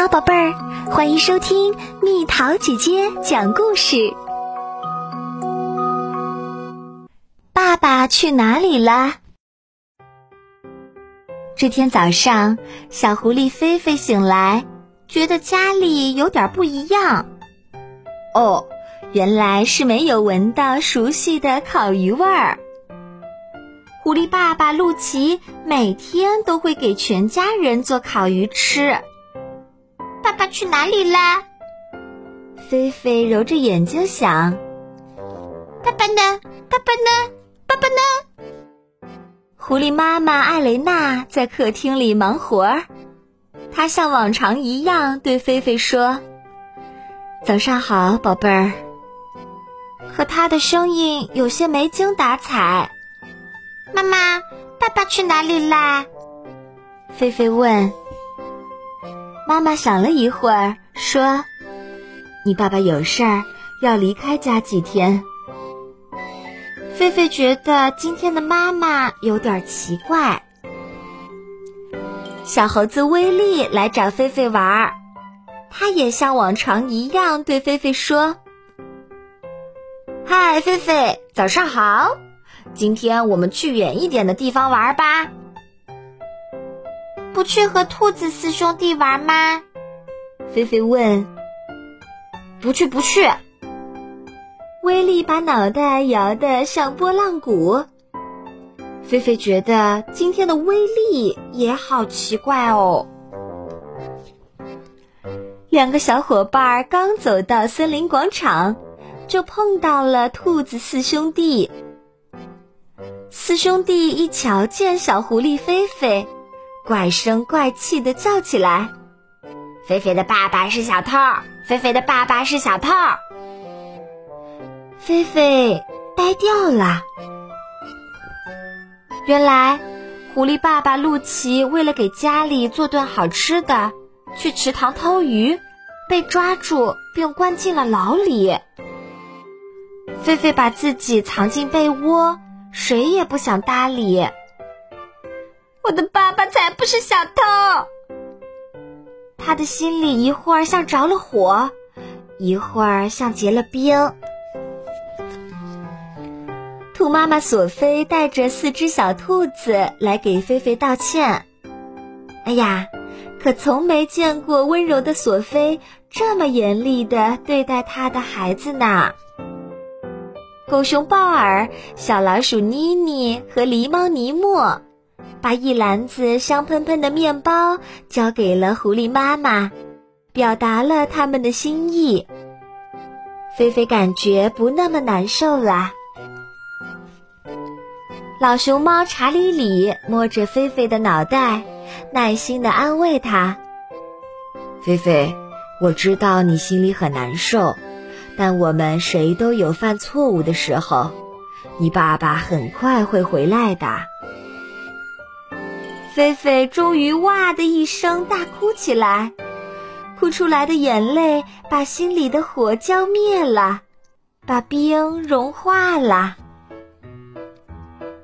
好，宝贝儿，欢迎收听蜜桃姐姐讲故事。爸爸去哪里了？这天早上，小狐狸菲菲醒来，觉得家里有点不一样。哦，原来是没有闻到熟悉的烤鱼味儿。狐狸爸爸陆奇每天都会给全家人做烤鱼吃。爸爸去哪里啦？菲菲揉着眼睛想：“爸爸呢？爸爸呢？爸爸呢？”狐狸妈妈艾雷娜在客厅里忙活儿，她像往常一样对菲菲说：“早上好，宝贝儿。”可她的声音有些没精打采。“妈妈，爸爸去哪里啦？”菲菲问。妈妈想了一会儿，说：“你爸爸有事儿，要离开家几天。”菲菲觉得今天的妈妈有点奇怪。小猴子威利来找菲菲玩儿，他也像往常一样对菲菲说：“嗨，菲菲，早上好！今天我们去远一点的地方玩吧。”不去和兔子四兄弟玩吗？菲菲问。不去，不去。威力把脑袋摇得像拨浪鼓。菲菲觉得今天的威力也好奇怪哦。两个小伙伴刚走到森林广场，就碰到了兔子四兄弟。四兄弟一瞧见小狐狸菲菲。怪声怪气的叫起来：“菲菲的爸爸是小偷！菲菲的爸爸是小偷！”菲菲呆掉了。原来，狐狸爸爸陆奇为了给家里做顿好吃的，去池塘偷鱼，被抓住并关进了牢里。菲菲把自己藏进被窝，谁也不想搭理。我的爸爸才不是小偷！他的心里一会儿像着了火，一会儿像结了冰。兔妈妈索菲带着四只小兔子来给菲菲道歉。哎呀，可从没见过温柔的索菲这么严厉的对待他的孩子呢。狗熊鲍尔、小老鼠妮妮和狸猫尼莫。把一篮子香喷喷的面包交给了狐狸妈妈，表达了他们的心意。菲菲感觉不那么难受了。老熊猫查理里摸着菲菲的脑袋，耐心地安慰她：“菲菲，我知道你心里很难受，但我们谁都有犯错误的时候。你爸爸很快会回来的。”菲菲终于哇的一声大哭起来，哭出来的眼泪把心里的火浇灭了，把冰融化了。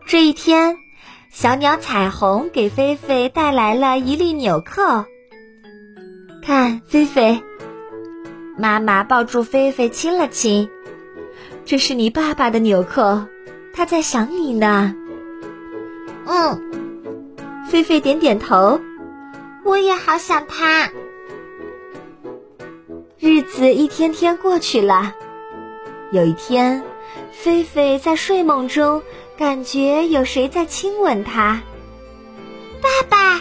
这一天，小鸟彩虹给菲菲带来了一粒纽扣。看，菲菲，妈妈抱住菲菲亲了亲，这是你爸爸的纽扣，他在想你呢。嗯。菲菲点点头，我也好想他。日子一天天过去了，有一天，菲菲在睡梦中感觉有谁在亲吻她。爸爸！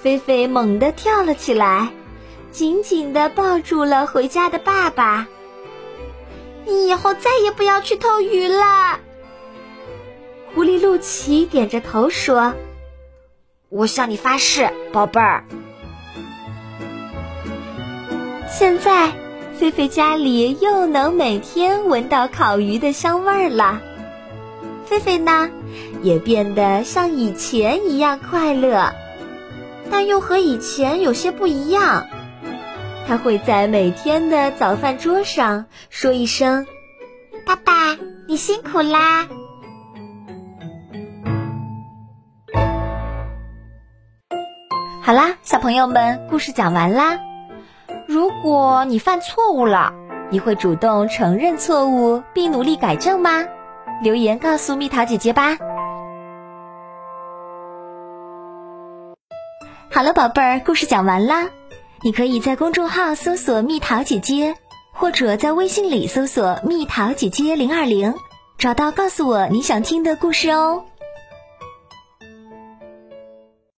菲菲猛地跳了起来，紧紧的抱住了回家的爸爸。你以后再也不要去偷鱼了。狐狸露奇点着头说。我向你发誓，宝贝儿。现在，菲菲家里又能每天闻到烤鱼的香味儿了。菲菲呢，也变得像以前一样快乐，但又和以前有些不一样。他会在每天的早饭桌上说一声：“爸爸，你辛苦啦。”好啦，小朋友们，故事讲完啦。如果你犯错误了，你会主动承认错误并努力改正吗？留言告诉蜜桃姐姐吧。好了，宝贝儿，故事讲完啦。你可以在公众号搜索“蜜桃姐姐”，或者在微信里搜索“蜜桃姐姐零二零”，找到告诉我你想听的故事哦。